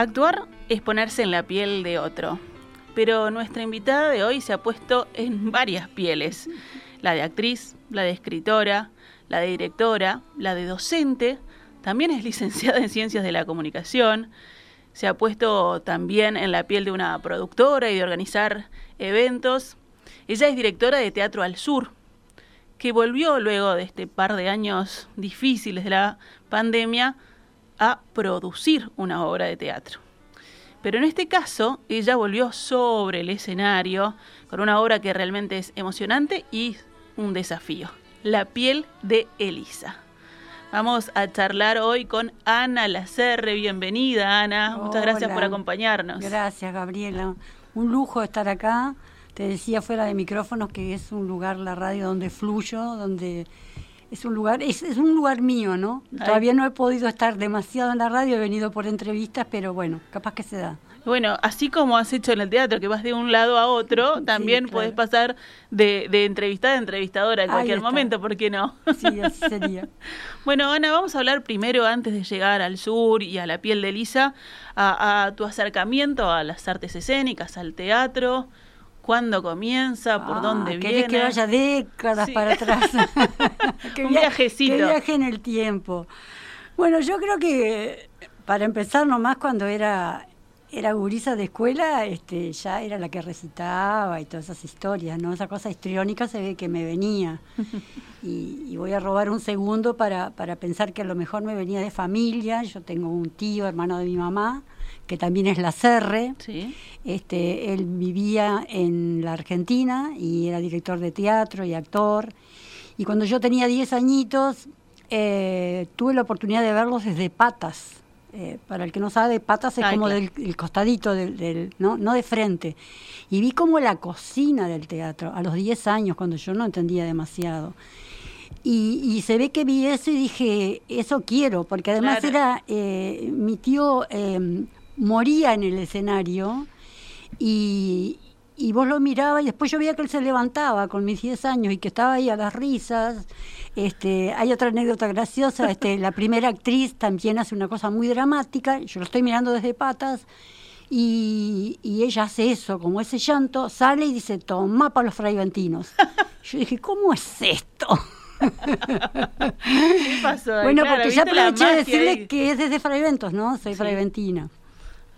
Actuar es ponerse en la piel de otro, pero nuestra invitada de hoy se ha puesto en varias pieles, la de actriz, la de escritora, la de directora, la de docente, también es licenciada en Ciencias de la Comunicación, se ha puesto también en la piel de una productora y de organizar eventos. Ella es directora de Teatro al Sur, que volvió luego de este par de años difíciles de la pandemia a producir una obra de teatro. Pero en este caso, ella volvió sobre el escenario con una obra que realmente es emocionante y un desafío, La piel de Elisa. Vamos a charlar hoy con Ana Lacerre. Bienvenida, Ana. Muchas gracias por acompañarnos. Gracias, Gabriela. Un lujo estar acá. Te decía fuera de micrófonos que es un lugar, la radio, donde fluyo, donde es un lugar, es, es un lugar mío, ¿no? Todavía no he podido estar demasiado en la radio, he venido por entrevistas, pero bueno, capaz que se da. Bueno, así como has hecho en el teatro, que vas de un lado a otro, también puedes pasar de, de entrevistada a entrevistadora en cualquier momento, ¿por qué no? Sí, así sería. bueno, Ana, vamos a hablar primero, antes de llegar al sur y a la piel de Lisa, a tu acercamiento a las artes escénicas, al teatro, cuándo comienza, por ah, dónde viene. que vaya décadas para atrás. que Un viajecito. Que viaje en el tiempo. Bueno, yo creo que para empezar nomás cuando era era gurisa de escuela, este, ya era la que recitaba y todas esas historias, ¿no? Esa cosa histriónica se ve que me venía. Y, voy a robar un segundo para, para pensar que a lo mejor me venía de familia. Yo tengo un tío, hermano de mi mamá, que también es la Serre. Este, él vivía en la Argentina y era director de teatro y actor. Y cuando yo tenía 10 añitos, eh, tuve la oportunidad de verlos desde patas. Eh, para el que no sabe, patas es como del costadito, del, ¿no? no de frente. Y vi como la cocina del teatro a los 10 años, cuando yo no entendía demasiado. Y, se ve que vi eso y dije, eso quiero, porque además era eh, mi tío moría en el escenario y, y vos lo mirabas y después yo veía que él se levantaba con mis 10 años y que estaba ahí a las risas. Este, hay otra anécdota graciosa, este, la primera actriz también hace una cosa muy dramática, yo lo estoy mirando desde patas y, y ella hace eso, como ese llanto, sale y dice, toma para los fraiventinos. Yo dije, ¿cómo es esto? ¿Qué pasó? Bueno, porque ya aproveché de decirle que es desde Fraiventos, ¿no? Soy fraiventina.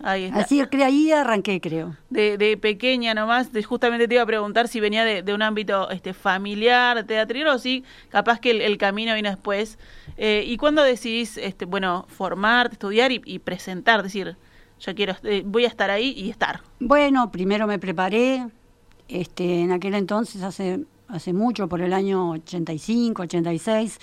Así que ahí arranqué, creo. De, de pequeña nomás, justamente te iba a preguntar si venía de, un ámbito este, familiar, teatrero, o si capaz que el, camino vino después. Eh, ¿Y cuándo decidís, este, bueno, formarte, estudiar y, presentar? Decir, yo quiero, eh, voy a estar ahí y estar. Bueno, primero me preparé, este, en aquel entonces, hace, hace mucho, por el año 85, 86,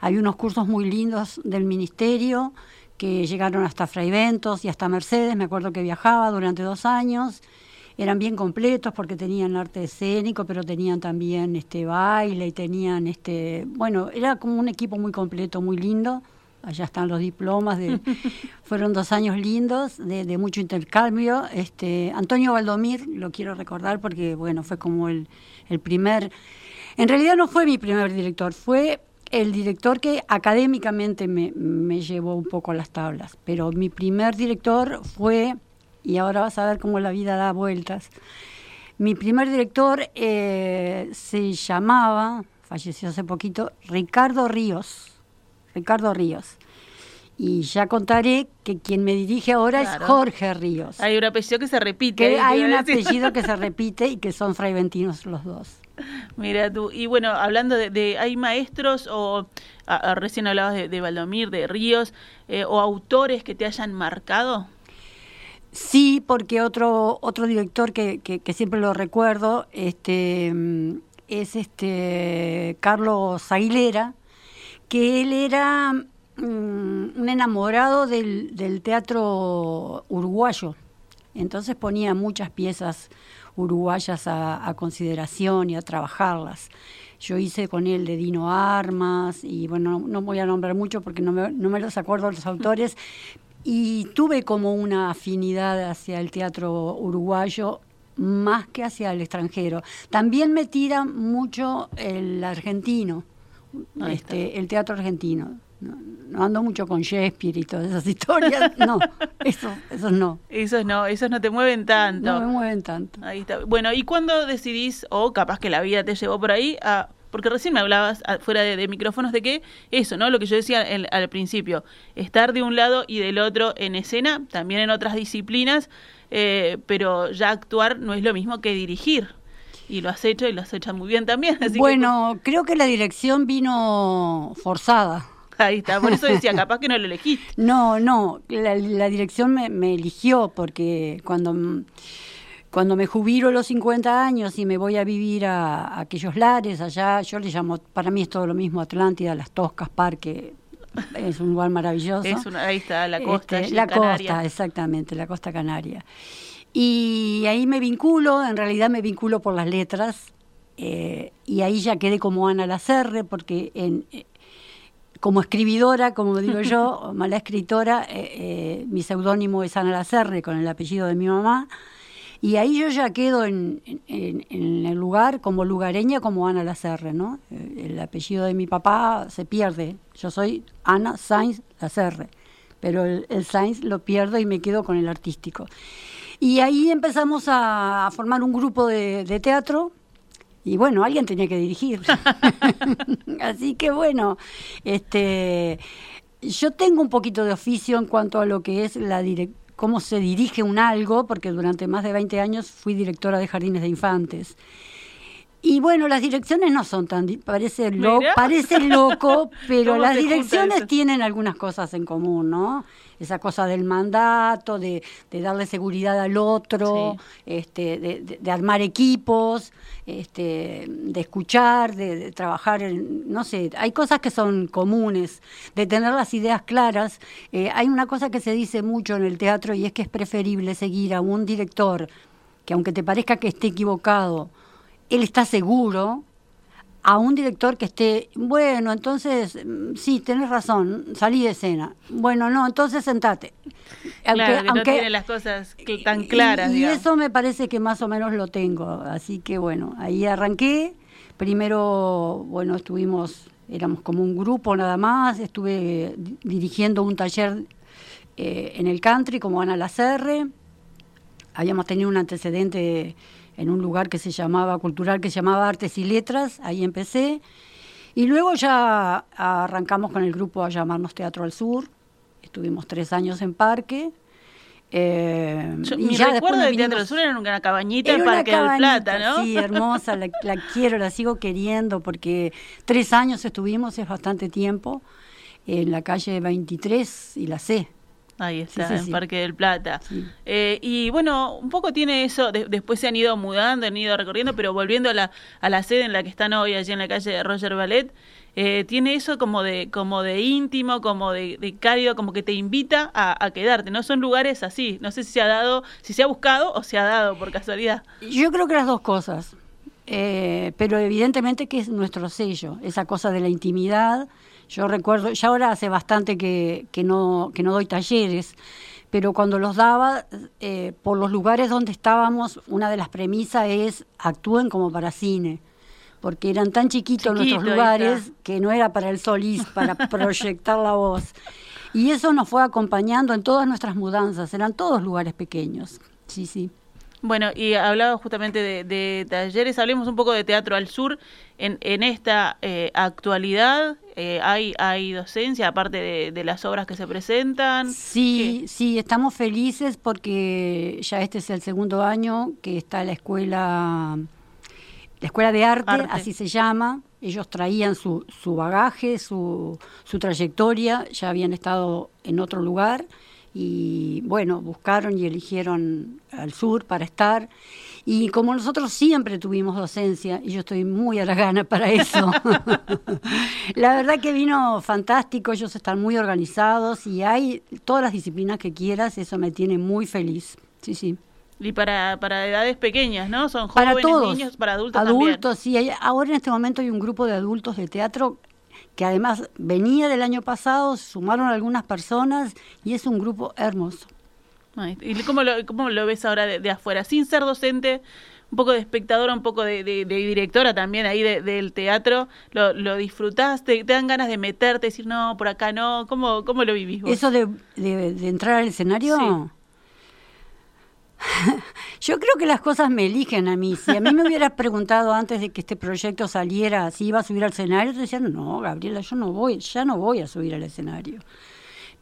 hay unos cursos muy lindos del ministerio que llegaron hasta Fraiventos y hasta Mercedes, me acuerdo que viajaba durante dos años, eran bien completos porque tenían arte escénico, pero tenían también este baile y tenían este, bueno, era como un equipo muy completo, muy lindo. Allá están los diplomas de fueron dos años lindos de, de, mucho intercambio. Este Antonio Valdomir, lo quiero recordar porque bueno, fue como el, el primer en realidad no fue mi primer director, fue el director que académicamente me, me, llevó un poco a las tablas, pero mi primer director fue, y ahora vas a ver cómo la vida da vueltas, mi primer director eh, se llamaba, falleció hace poquito, Ricardo Ríos, Ricardo Ríos. Y ya contaré que quien me dirige ahora es Jorge Ríos. Hay un apellido que se repite. Que hay un apellido que se repite y que son fraiventinos los dos. Mira tú, y bueno, hablando de, ¿hay maestros o recién hablabas de, de, Valdomir, de Ríos, eh, o autores que te hayan marcado? Sí, porque otro otro director que, que, siempre lo recuerdo este es este Carlos Aguilera, que él era mm, un enamorado del, del teatro uruguayo. Entonces ponía muchas piezas uruguayas a, consideración y a trabajarlas. Yo hice con él de Dino Armas y bueno, no, voy a nombrar mucho porque no me, no me los acuerdo los autores, y tuve como una afinidad hacia el teatro uruguayo más que hacia el extranjero. También me tira mucho el argentino, este, el teatro argentino. No, ando mucho con Shakespeare y todas esas historias. No, eso, esos no. Esos no, esos no te mueven tanto. No me mueven tanto. Ahí está. Bueno, ¿y cuándo decidís, o capaz que la vida te llevó por ahí, a porque recién me hablabas fuera de, micrófonos de que eso, ¿no? Lo que yo decía al principio, estar de un lado y del otro en escena, también en otras disciplinas, eh, pero ya actuar no es lo mismo que dirigir. Y lo has hecho y lo has hecho muy bien también. bueno, creo que la dirección vino forzada. Ahí está, por eso decía, capaz que no lo elegiste. No, no, la, dirección me, me, eligió porque cuando cuando me jubilo los 50 años y me voy a vivir a, aquellos lares allá, yo le llamo, para mí es todo lo mismo, Atlántida, Las Toscas, Parque, es un lugar maravilloso. ahí está, la costa. Este, la costa, exactamente, la costa canaria. Y ahí me vinculo, en realidad me vinculo por las letras, eh, y ahí ya quedé como Ana Lacerre, porque en, como escribidora, como digo yo, mala escritora, eh, mi seudónimo es Ana Lacerre, con el apellido de mi mamá. Y ahí yo ya quedo en, el lugar como lugareña como Ana Lacerre, ¿no? Eh, el apellido de mi papá se pierde. Yo soy Ana Sainz Lacerre, pero el, Sainz lo pierdo y me quedo con el artístico. Y ahí empezamos a, formar un grupo de, de teatro y bueno, alguien tenía que dirigir. Así que bueno, este yo tengo un poquito de oficio en cuanto a lo que es la cómo se dirige un algo, porque durante más de 20 años fui directora de jardines de infantes. Y bueno, las direcciones no son tan... Parece, lo, parece loco, pero las direcciones tienen algunas cosas en común, ¿no? Esa cosa del mandato, de, darle seguridad al otro, este, de, armar equipos, este, de escuchar, de, trabajar, en, no sé, hay cosas que son comunes, de tener las ideas claras. Eh, hay una cosa que se dice mucho en el teatro y es que es preferible seguir a un director que aunque te parezca que esté equivocado, él está seguro a un director que esté, bueno, entonces, mm, sí, tenés razón, salí de escena. Bueno, no, entonces sentate. Aunque, no tiene las cosas tan claras. Y, eso me parece que más o menos lo tengo. Así que bueno, ahí arranqué. Primero, bueno, estuvimos, éramos como un grupo nada más. Estuve dirigiendo un taller eh, en el country como Ana Lacerre. Habíamos tenido un antecedente en un lugar que se llamaba cultural, que se llamaba Artes y Letras, ahí empecé. Y luego ya arrancamos con el grupo a llamarnos Teatro al Sur, estuvimos tres años en Parque. Eh, y mi ya recuerdo de Teatro al Sur era una cabañita en Parque del Plata, ¿no? Sí, hermosa, la, la, quiero, la sigo queriendo porque tres años estuvimos, es bastante tiempo, en la calle 23 y la C. Ahí está, en Parque del Plata. Eh, y bueno, un poco tiene eso, después se han ido mudando, han ido recorriendo, pero volviendo a la, a la sede en la que están hoy, allí en la calle de Roger Ballet, eh, tiene eso como de, como de íntimo, como de, de cálido, como que te invita a, quedarte, ¿no? Son lugares así, no sé si se ha dado, si se ha buscado o se ha dado por casualidad. Yo creo que las dos cosas, eh, pero evidentemente que es nuestro sello, esa cosa de la intimidad, yo recuerdo, ya ahora hace bastante que, que, no, que no doy talleres, pero cuando los daba, eh, por los lugares donde estábamos, una de las premisas es actúen como para cine, porque eran tan chiquitos nuestros lugares que no era para el solís, para proyectar la voz. Y eso nos fue acompañando en todas nuestras mudanzas, eran todos lugares pequeños. Sí, sí. Bueno, y hablaba justamente de, talleres, hablemos un poco de Teatro al Sur en, en esta eh, actualidad, Eh, ¿hay, ¿Hay docencia aparte de, las obras que se presentan? Sí, sí, estamos felices porque ya este es el segundo año que está la escuela, la escuela de arte, así se llama. Ellos traían su, su bagaje, su, su trayectoria, ya habían estado en otro lugar y bueno, buscaron y eligieron al sur para estar. Y como nosotros siempre tuvimos docencia, y yo estoy muy a la gana para eso, la verdad que vino fantástico, ellos están muy organizados y hay todas las disciplinas que quieras, eso me tiene muy feliz. Sí, sí. Y para, para edades pequeñas, ¿no? Son jóvenes, para todos, niños, para adultos Adultos, sí. ahora en este momento hay un grupo de adultos de teatro que además venía del año pasado, sumaron algunas personas y es un grupo hermoso. ¿Y cómo lo, cómo lo ves ahora de, afuera? Sin ser docente, un poco de espectadora, un poco de, directora también ahí del teatro, ¿lo, lo disfrutás? Te, dan ganas de meterte, decir, no, por acá no? ¿Cómo, cómo lo vivís vos? ¿Eso de, entrar al escenario? Yo creo que las cosas me eligen a mí. Si a mí me hubieras preguntado antes de que este proyecto saliera si iba a subir al escenario, te decían, no, Gabriela, yo no voy, ya no voy a subir al escenario.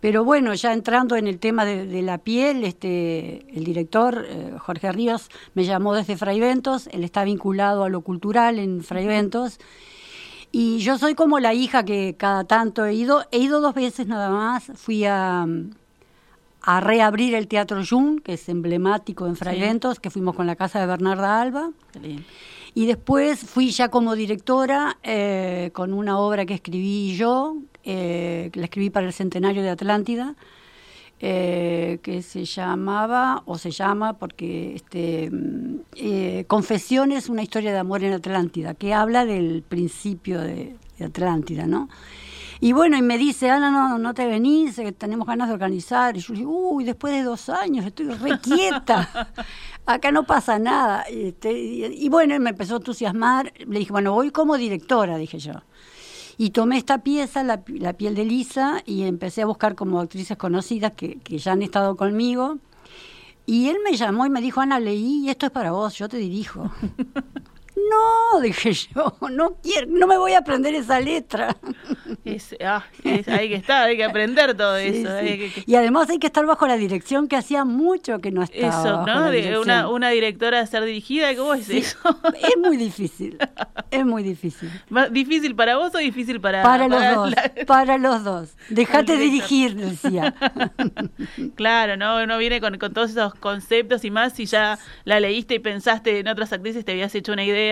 Pero bueno, ya entrando en el tema de, la piel, este, el director, eh, Jorge Ríos, me llamó desde Fraiventos, él está vinculado a lo cultural en Fraiventos. Y yo soy como la hija que cada tanto he ido, he ido dos veces nada más, fui a a reabrir el Teatro Jun, que es emblemático en Fraiventos, que fuimos con la casa de Bernarda Alba. Y después fui ya como directora eh, con una obra que escribí yo, eh, que la escribí para el centenario de Atlántida, eh, que se llamaba, o se llama, porque este, mm, Confesiones, una historia de amor en Atlántida, que habla del principio de, de Atlántida, ¿no? Y bueno, y me dice, Ana, no, no te venís, tenemos ganas de organizar. Y yo digo, uy, después de dos años estoy requieta, acá no pasa nada. Este, y, bueno, él me empezó a entusiasmar, le dije, bueno, voy como directora, dije yo. Y tomé esta pieza, la, piel de Lisa, y empecé a buscar como actrices conocidas que, que ya han estado conmigo. Y él me llamó y me dijo, Ana, leí y esto es para vos, yo te dirijo. No, dije yo, no quiero, no me voy a aprender esa letra. Ah, hay que estar, hay que aprender todo eso. Y además hay que estar bajo la dirección que hacía mucho que no estaba. Eso, ¿no? De una, una directora a ser dirigida, ¿cómo es eso? Es muy difícil, es muy difícil. ¿Difícil para vos o difícil para Para los dos, para los dos. Dejate dirigir, decía. Claro, ¿no? Uno viene con, con todos esos conceptos y más, si ya la leíste y pensaste en otras actrices, te habías hecho una idea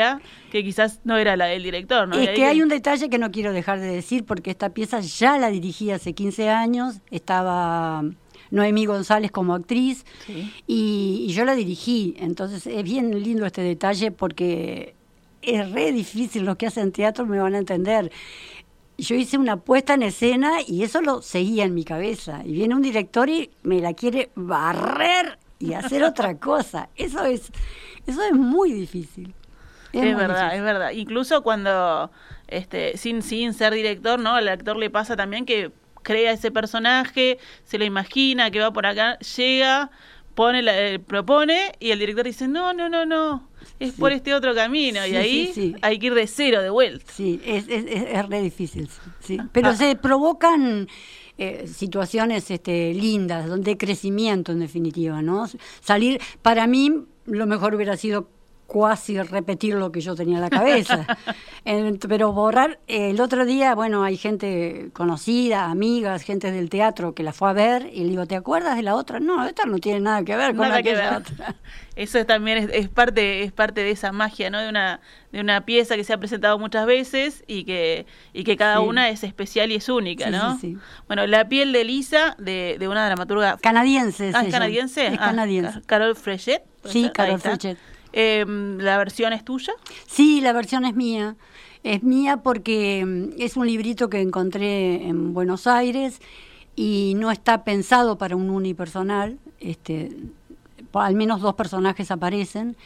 que quizás no era la del director. ¿no? Es que hay un detalle que no quiero dejar de decir, porque esta pieza ya la dirigí hace 15 años, estaba Noemí González como actriz, y, yo la dirigí. Entonces es bien lindo este detalle porque es re difícil, los que hacen teatro me van a entender. Yo hice una puesta en escena y eso lo seguía en mi cabeza. Y viene un director y me la quiere barrer y hacer otra cosa. Eso es, eso es muy difícil. Es, verdad, es verdad. Incluso cuando, este, sin, sin ser director, ¿no? Al actor le pasa también que crea ese personaje, se lo imagina, que va por acá, llega, pone la, eh, propone y el director dice, no, no, no, no, es por este otro camino y ahí hay que ir de cero, de vuelta. Sí, es, es, es re difícil, sí. Ah, Pero ah. se provocan... Eh, situaciones este, lindas, donde crecimiento en definitiva, ¿no? Salir, para mí lo mejor hubiera sido cuasi repetir lo que yo tenía en la cabeza. pero borrar, el otro día, bueno, hay gente conocida, amigas, gente del teatro que la fue a ver y le digo, ¿te acuerdas de la otra? No, esta no tiene nada que ver con la que otra. Eso también es, parte es parte de esa magia, ¿no? De una de una pieza que se ha presentado muchas veces y que y que cada una es especial y es única, ¿no? bueno, La piel de Lisa de, de una dramaturga canadiense. Ah, canadiense. Es canadiense. Ah, Carol Frechet. Sí, Carol Frechet. Em, ¿La versión es tuya? Sí, la versión es mía. Es mía porque em, es un librito que encontré en Buenos Aires y no está pensado para un unipersonal. Este, al menos dos personajes aparecen.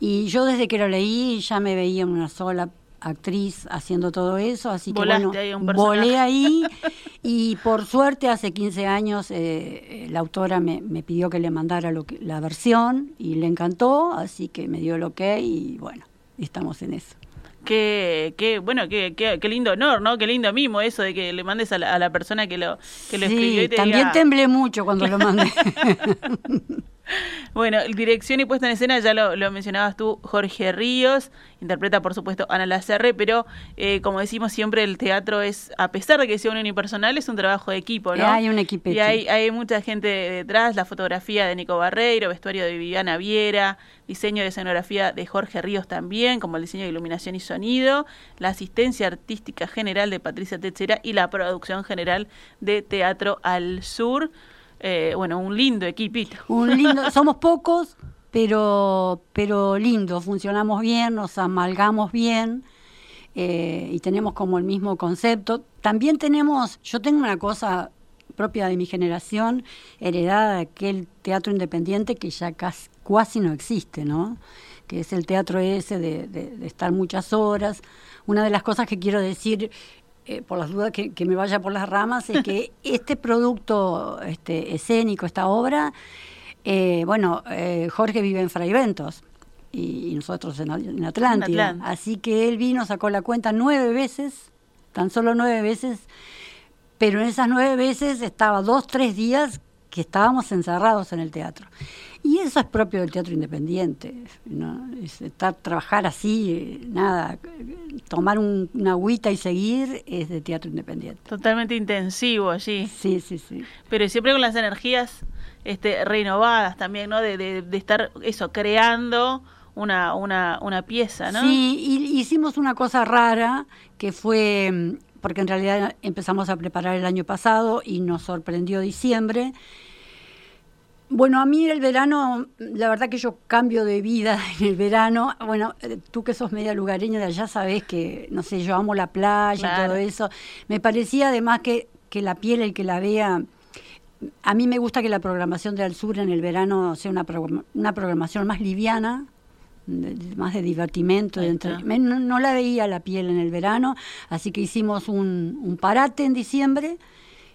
Y yo desde que lo leí ya me veía en una sola actriz haciendo todo eso, así que bueno, volé ahí y por suerte hace 15 años eh, la autora me, me, pidió que le mandara lo que, la versión y le encantó, así que me dio el ok y bueno, estamos en eso. Qué, qué bueno, qué, qué, qué, lindo honor, ¿no? Qué lindo mimo eso de que le mandes a la, a la persona que lo, que lo escribió y te también temblé mucho cuando lo mandé. Bueno, dirección y puesta en escena, ya lo, mencionabas tú, Jorge Ríos, interpreta por supuesto Ana Lacerre, pero eh, como decimos siempre, el teatro es, a pesar de que sea un unipersonal, es un trabajo de equipo, ¿no? Hay un equipo. Y hay, hay mucha gente detrás, la fotografía de Nico Barreiro, vestuario de Viviana Viera, diseño de escenografía de Jorge Ríos también, como el diseño de iluminación y sonido, la asistencia artística general de Patricia Techera y la producción general de Teatro al Sur. Eh, bueno, un lindo equipito. Un lindo, somos pocos, pero, pero lindo, funcionamos bien, nos amalgamos bien eh, y tenemos como el mismo concepto. También tenemos, yo tengo una cosa propia de mi generación, heredada de aquel teatro independiente que ya casi, casi no existe, ¿no? Que es el teatro ese de, de estar muchas horas. Una de las cosas que quiero decir eh, por las dudas que, me vaya por las ramas, es que este producto este, escénico, esta obra, eh, bueno, eh, Jorge vive en Fraiventos y, nosotros en, en Atlántida. Así que él vino, sacó la cuenta nueve veces, tan solo nueve veces, pero en esas nueve veces estaba dos, tres días que estábamos encerrados en el teatro. Y eso es propio del teatro independiente, ¿no? Es estar, trabajar así, nada, tomar un, una agüita y seguir es de teatro independiente. Totalmente intensivo allí. Sí, sí, sí. Pero siempre con las energías este, renovadas también, ¿no? De, de, estar eso, creando una, una, una pieza, ¿no? Sí, y hicimos una cosa rara que fue, porque en realidad empezamos a preparar el año pasado y nos sorprendió diciembre bueno, a mí el verano, la verdad que yo cambio de vida en el verano. Bueno, eh, tú que sos media lugareña de allá sabés que, no sé, yo amo la playa y todo eso. Me parecía además que, que la piel, el que la vea... A mí me gusta que la programación de Al Sur en el verano sea una, una programación más liviana, más de divertimento. De no, la veía la piel en el verano, así que hicimos un, un parate en diciembre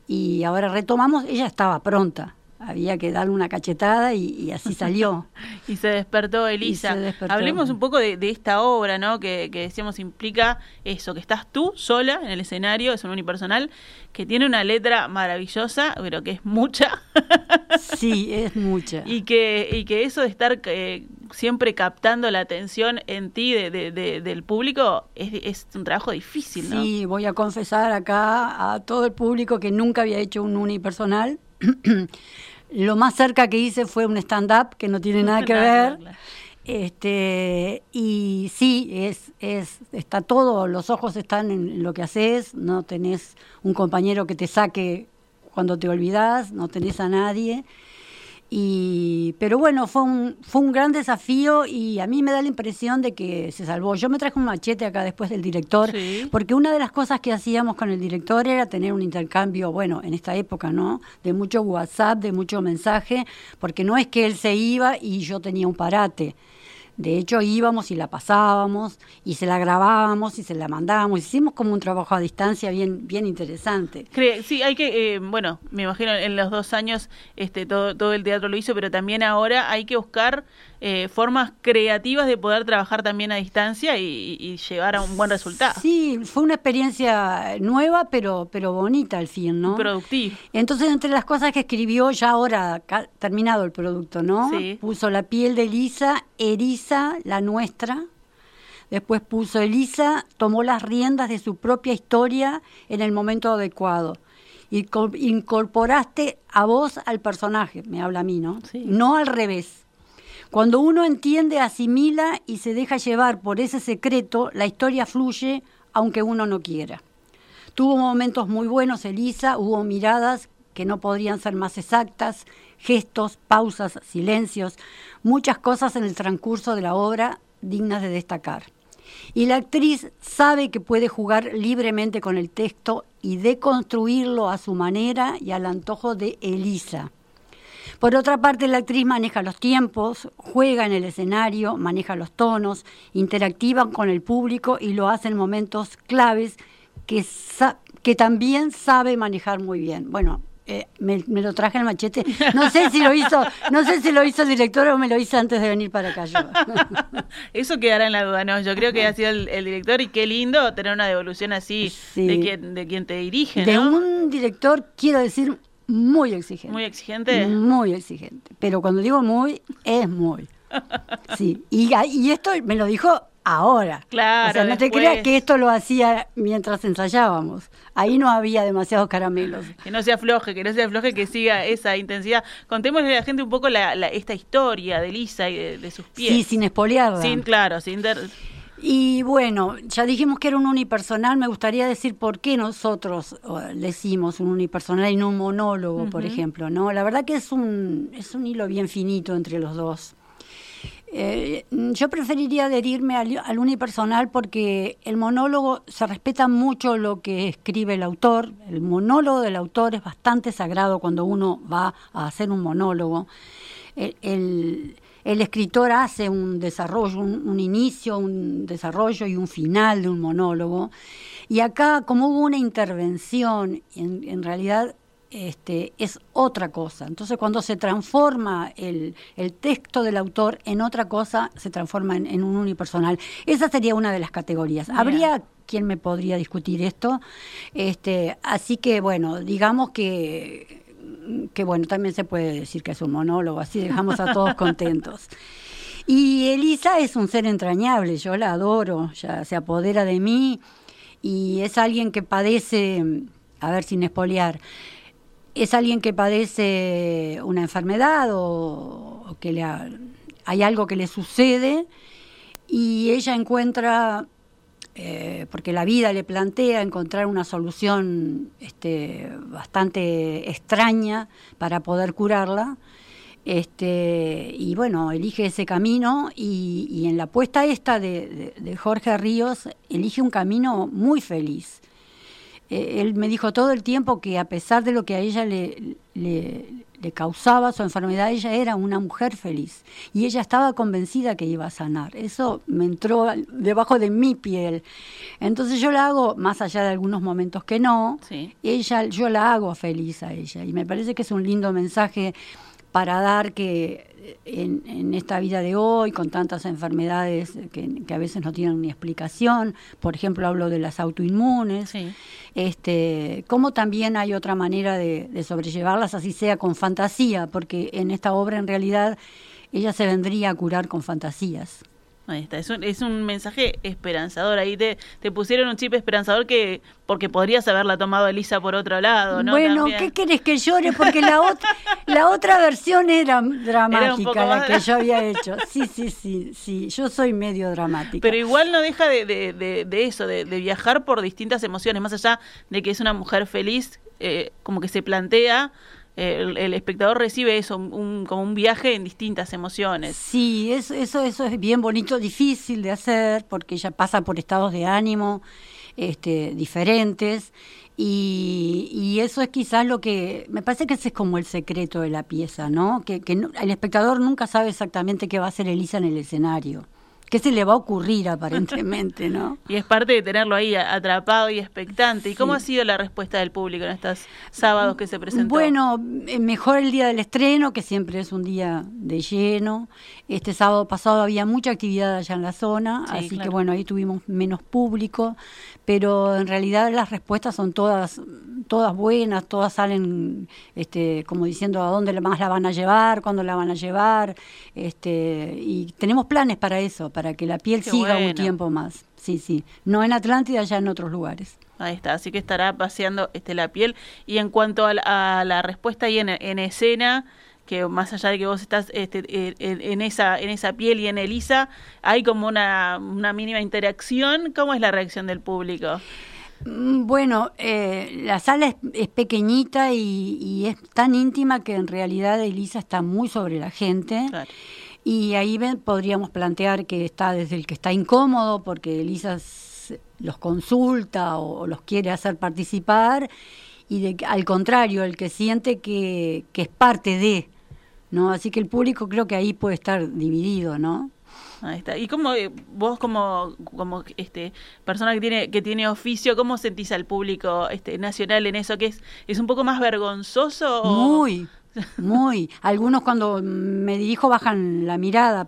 y ahora retomamos. Ella estaba pronta había que darle una cachetada y, así salió. y se despertó Elisa. Hablemos un poco de, esta obra, ¿no? Que, decíamos implica eso, que estás tú sola en el escenario, es un unipersonal, que tiene una letra maravillosa, pero que es mucha. sí, es mucha. Y que, y que eso de estar eh, siempre captando la atención en ti de, del público es, es, un trabajo difícil, ¿no? Sí, voy a confesar acá a todo el público que nunca había hecho un unipersonal Lo más cerca que hice fue un stand-up que no tiene nada que ver. Este, y sí, es, es, está todo, los ojos están en lo que haces, no tenés un compañero que te saque cuando te olvidas, no tenés a nadie. Y, pero bueno, fue un, fue un gran desafío y a mí me da la impresión de que se salvó. Yo me traje un machete acá después del director, porque una de las cosas que hacíamos con el director era tener un intercambio, bueno, en esta época, ¿no? De mucho WhatsApp, de mucho mensaje, porque no es que él se iba y yo tenía un parate. De hecho, íbamos y la pasábamos y se la grabábamos y se la mandábamos. Hicimos como un trabajo a distancia bien, bien interesante. Sí, hay que, eh, bueno, me imagino en los dos años este, todo, todo el teatro lo hizo, pero también ahora hay que buscar eh, formas creativas de poder trabajar también a distancia y, llevar a un buen resultado. Sí, fue una experiencia nueva, pero, pero bonita al fin, ¿no? Productiva. Entonces, entre las cosas que escribió, ya ahora terminado el producto, ¿no? Puso la piel de Elisa, Eriza, la nuestra. Después puso Elisa, tomó las riendas de su propia historia en el momento adecuado. Y incorporaste a vos al personaje, me habla a mí, ¿no? No al revés. Cuando uno entiende, asimila y se deja llevar por ese secreto, la historia fluye aunque uno no quiera. Tuvo momentos muy buenos, Elisa, hubo miradas que no podrían ser más exactas, gestos, pausas, silencios, muchas cosas en el transcurso de la obra dignas de destacar. Y la actriz sabe que puede jugar libremente con el texto y deconstruirlo a su manera y al antojo de Elisa. Por otra parte, la actriz maneja los tiempos, juega en el escenario, maneja los tonos, interactiva con el público y lo hace en momentos claves que, que también sabe manejar muy bien. Bueno, eh, me, lo traje al machete. No sé si lo hizo, no sé si lo hizo el director o me lo hizo antes de venir para acá yo. Eso quedará en la duda, no. Yo creo que ha sido el, director y qué lindo tener una devolución así de, quien, de quien te dirige. De un director, quiero decir, muy exigente. Muy exigente. Muy exigente. Pero cuando digo muy, es muy. Sí. Y, y esto me lo dijo ahora. Claro. O sea, no te creas que esto lo hacía mientras ensayábamos. Ahí no había demasiados caramelos. Que no se afloje, que no se afloje, que siga esa intensidad. Contémosle a la gente un poco la, esta historia de Lisa y de, sus pies. Sí, sin espolearla. Sin, claro, sin... Y bueno, ya dijimos que era un unipersonal, me gustaría decir por qué nosotros decimos un unipersonal y no un monólogo, por ejemplo, ¿no? La verdad que es un, es un hilo bien finito entre los dos. Eh, yo preferiría adherirme al, unipersonal porque el monólogo se respeta mucho lo que escribe el autor. El monólogo del autor es bastante sagrado cuando uno va a hacer un monólogo. El, escritor hace un desarrollo, un, inicio, un desarrollo y un final de un monólogo. Y acá, como hubo una intervención, en realidad este, es otra cosa. Entonces, cuando se transforma el, texto del autor en otra cosa, se transforma en, un unipersonal. Esa sería una de las categorías. Habría quien me podría discutir esto. Este, así que, bueno, digamos que, que, bueno, también se puede decir que es un monólogo, así dejamos a todos contentos. Y Elisa es un ser entrañable, yo la adoro, ya se apodera de mí y es alguien que padece, a ver, sin espoliar, es alguien que padece una enfermedad o, que le hay algo que le sucede y ella encuentra, eh, porque la vida le plantea encontrar una solución este, bastante extraña para poder curarla. Este, y bueno, elige ese camino y, en la puesta esta de Jorge Ríos elige un camino muy feliz eh, él me dijo todo el tiempo que a pesar de lo que a ella le, causaba su enfermedad, ella era una mujer feliz y ella estaba convencida que iba a sanar. Eso me entró debajo de mi piel. Entonces yo la hago, más allá de algunos momentos que no, ella, yo la hago feliz a ella y me parece que es un lindo mensaje para dar que en, esta vida de hoy, con tantas enfermedades que, a veces no tienen ni explicación, por ejemplo, hablo de las autoinmunes, este, como también hay otra manera de, de sobrellevarlas, así sea con fantasía, porque en esta obra en realidad ella se vendría a curar con fantasías. Ahí está, es un, es un mensaje esperanzador. Ahí te, te pusieron un chip esperanzador que porque podrías haberla tomado Elisa por otro lado, ¿no? Bueno, ¿qué querés que llore? Porque la, otra la otra versión era dramática, la que yo había hecho. Sí, sí, sí, sí, yo soy medio dramática. Pero igual no deja de, de, de, eso, de, viajar por distintas emociones, más allá de que es una mujer feliz, eh, como que se plantea el, espectador recibe eso, un, como un viaje en distintas emociones. Sí, eso, eso, eso es bien bonito, difícil de hacer, porque ella pasa por estados de ánimo este, diferentes. Y, eso es quizás lo que, me parece que ese es como el secreto de la pieza, ¿no? Que, que el espectador nunca sabe exactamente qué va a hacer Elisa en el escenario. ¿Qué se le va a ocurrir aparentemente, no? y es parte de tenerlo ahí atrapado y expectante. ¿Y cómo ha sido la respuesta del público en estos sábados que se presentó? Bueno, eh, mejor el día del estreno, que siempre es un día de lleno. Este sábado pasado había mucha actividad allá en la zona, así que bueno, ahí tuvimos menos público, pero en realidad las respuestas son todas todas buenas, todas salen este como diciendo a dónde más la van a llevar, cuándo la van a llevar, este y tenemos planes para eso para que la piel siga un tiempo más. Sí, sí. No en Atlántida, ya en otros lugares. Ahí está, así que estará paseando este, la piel. Y en cuanto a la, respuesta ahí en, escena, que más allá de que vos estás este, en, esa, en esa piel y en Elisa, hay como una, una mínima interacción. ¿Cómo es la reacción del público? Mm, bueno, eh, la sala es, pequeñita y, y, es tan íntima que en realidad Elisa está muy sobre la gente. Claro. Y ahí podríamos plantear que está desde el que está incómodo porque Elisa los consulta o, los quiere hacer participar y de, al contrario, el que siente que, que es parte de, ¿no? Así que el público creo que ahí puede estar dividido, ¿no? Ahí está. Y cómo eh, vos como como este persona que tiene que tiene oficio, ¿cómo sentís al público este nacional en eso que es es un poco más vergonzoso? o- Muy, muy. Algunos cuando me dirijo bajan la mirada.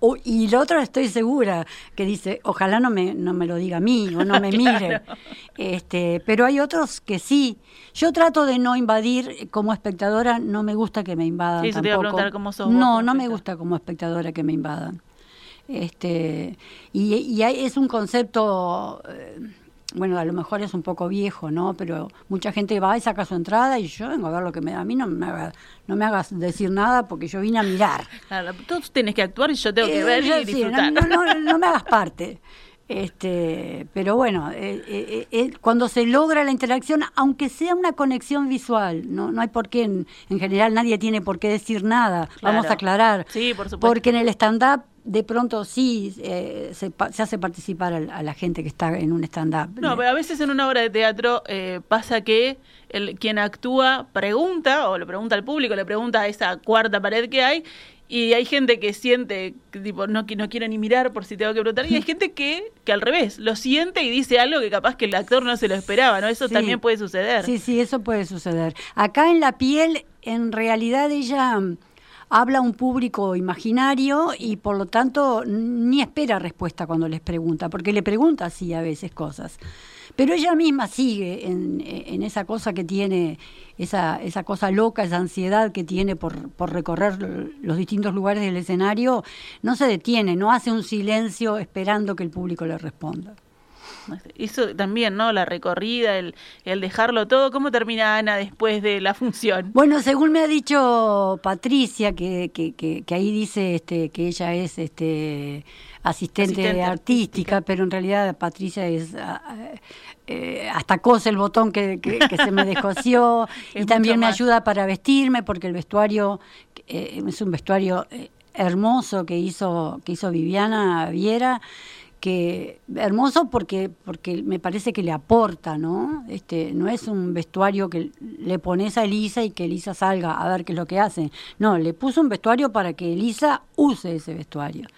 o- y el otro estoy segura que dice, ojalá no me, no me lo diga a mí o no me mire. Este, pero hay otros que sí. Yo trato de no invadir eh, como espectadora, no me gusta que me invadan Sí, te iba a preguntar cómo sos no, no me gusta como espectadora que me invadan. Este, y, y hay- es un concepto, eh, bueno, a lo mejor es un poco viejo, ¿no? Pero mucha gente va y saca su entrada y yo vengo a ver lo que me da. A mí no me, haga- no me hagas decir nada porque yo vine a mirar. Claro, tú tenés que actuar y yo tengo que Eh, ver y sí, disfrutar. no, no, no, no me hagas parte. Este, pero bueno, eh, eh, cuando se logra la interacción, aunque sea una conexión visual, no, no hay por qué, en, en general nadie tiene por qué decir nada, vamos a aclarar. Sí, por supuesto. Porque en el stand-up de pronto sí eh, se, se hace participar a, a la gente que está en un stand-up. No, pero a veces en una obra de teatro eh, pasa que el, quien actúa pregunta, o le pregunta al público, le pregunta a esa cuarta pared que hay, y hay gente que siente, que, tipo, no, no quiero ni mirar por si tengo que preguntar, y hay gente que, que al revés, lo siente y dice algo que capaz que el actor no se lo esperaba, ¿no? Eso Sí. también puede suceder. Sí, sí, eso puede suceder. Acá en la piel, en realidad ella habla un público imaginario y por lo tanto ni espera respuesta cuando les pregunta, porque le pregunta así a veces cosas. Pero ella misma sigue en, en esa cosa que tiene, esa, esa cosa loca, esa ansiedad que tiene por, por recorrer los distintos lugares del escenario, no se detiene, no hace un silencio esperando que el público le responda. Eso también, ¿no? La recorrida, el, el dejarlo todo. ¿Cómo termina Ana después de la función? Bueno, según me ha dicho Patricia, que, que, que, que ahí dice este, que ella es este, asistente, Asistente artística, artística. pero en realidad Patricia es eh, hasta cose el botón que, que- que se me descosió Es y también me más. ayuda para vestirme porque el vestuario eh, es un vestuario eh, hermoso que hizo que hizo Viviana Viera que hermoso porque porque me parece que le aporta, ¿no? Este no es un vestuario que le pones a Elisa y que Elisa salga a ver qué es lo que hace. No, le puso un vestuario para que Elisa use ese vestuario.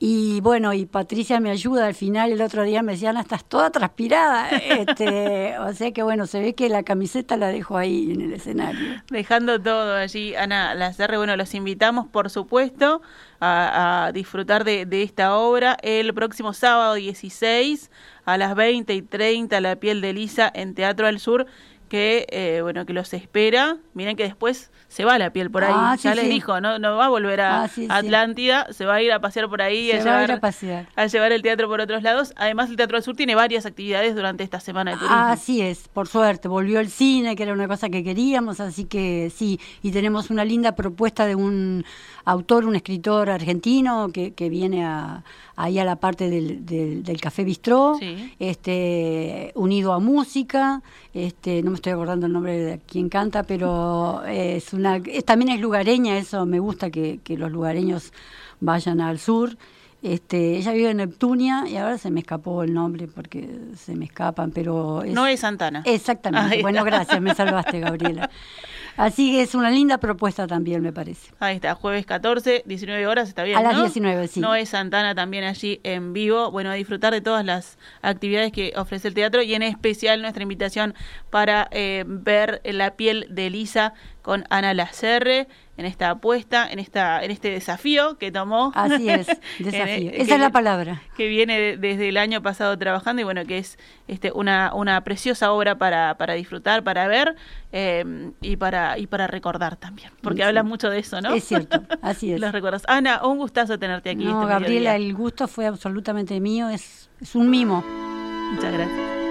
Y bueno, y Patricia me ayuda al final, el otro día me decía, Ana, estás toda transpirada. Este, o sea que bueno, se ve que la camiseta la dejo ahí en el escenario. Dejando todo allí, Ana Lazarre, bueno, los invitamos, por supuesto, a, a disfrutar de, de esta obra el próximo sábado 16 a las 20 y 30, La piel de Lisa en Teatro al Sur, que, eh, bueno, que los espera. Miren que después se va la piel por ahí, Ah, ya sí, les sí. dijo, no, no va a volver a Ah, sí. Atlántida, se va a ir a pasear por ahí Se a va a ir llevar a pasear. a llevar el teatro por otros lados. Además, el Teatro al Sur tiene varias actividades durante esta semana de turismo. Así es, por suerte, volvió el cine, que era una cosa que queríamos, así que sí, y tenemos una linda propuesta de un autor, un escritor argentino que, que viene a, ahí a la parte del, del, del Café Bistró, este, unido a música, este, no me estoy acordando el nombre de quien canta, pero es una, es- también es lugareña, eso me gusta que, que los lugareños vayan al sur. Este, ella vive en Neptunia y ahora se me escapó el nombre porque se me escapan, pero es, No es Santana. Exactamente. Ahí Bueno, gracias, me salvaste, Gabriela. Así que es una linda propuesta también, me parece. Ahí está, jueves 14, 19 horas, está bien. A las ¿no? 19, sí. No es Santana también allí en vivo. Bueno, a disfrutar de todas las actividades que ofrece el teatro y en especial nuestra invitación para eh, ver la piel de Lisa con Ana Lacerre en esta apuesta, en esta en este desafío que tomó. Así es, desafío. Esa es la palabra. que viene de- desde el año pasado trabajando y bueno, que es este una, una preciosa obra para, para disfrutar, para ver eh, y para y para recordar también, porque Sí. habla mucho de eso, ¿no? Es cierto, así es. Los recuerdos. Ana, un gustazo tenerte aquí. No, este Gabriela, mediodía. el gusto fue absolutamente mío, es, es un mimo. Muchas gracias.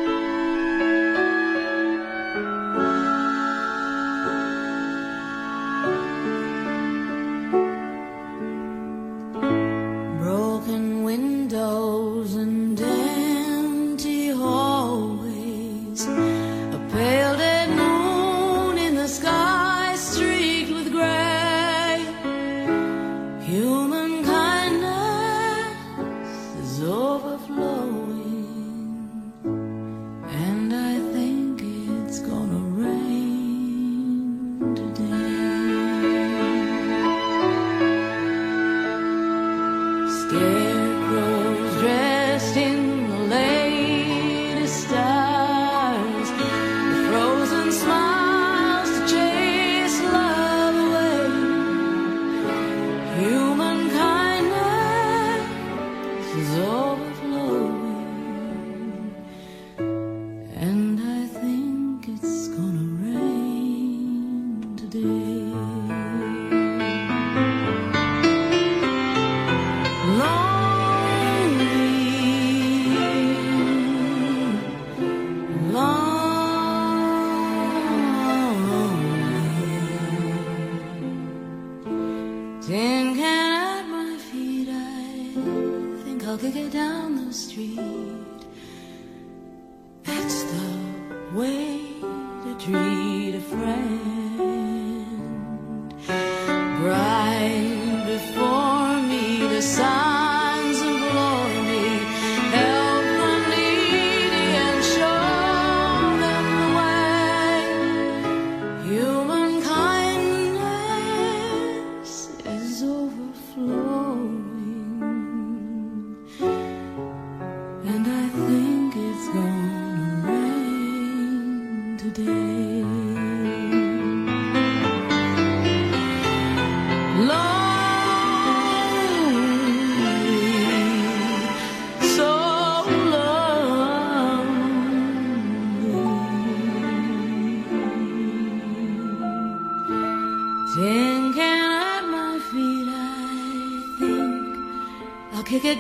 overflow. I'll kick it down the street. That's the way.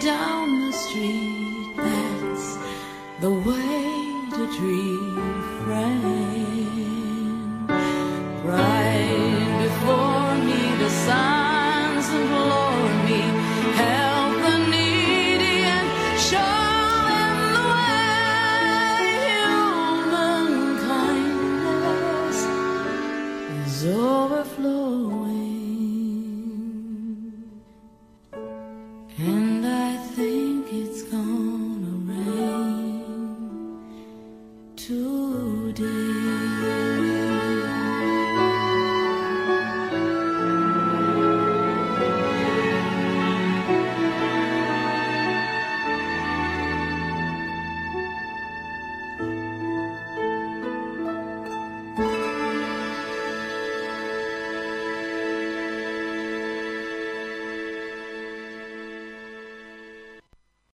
down the street, that's the way to dream.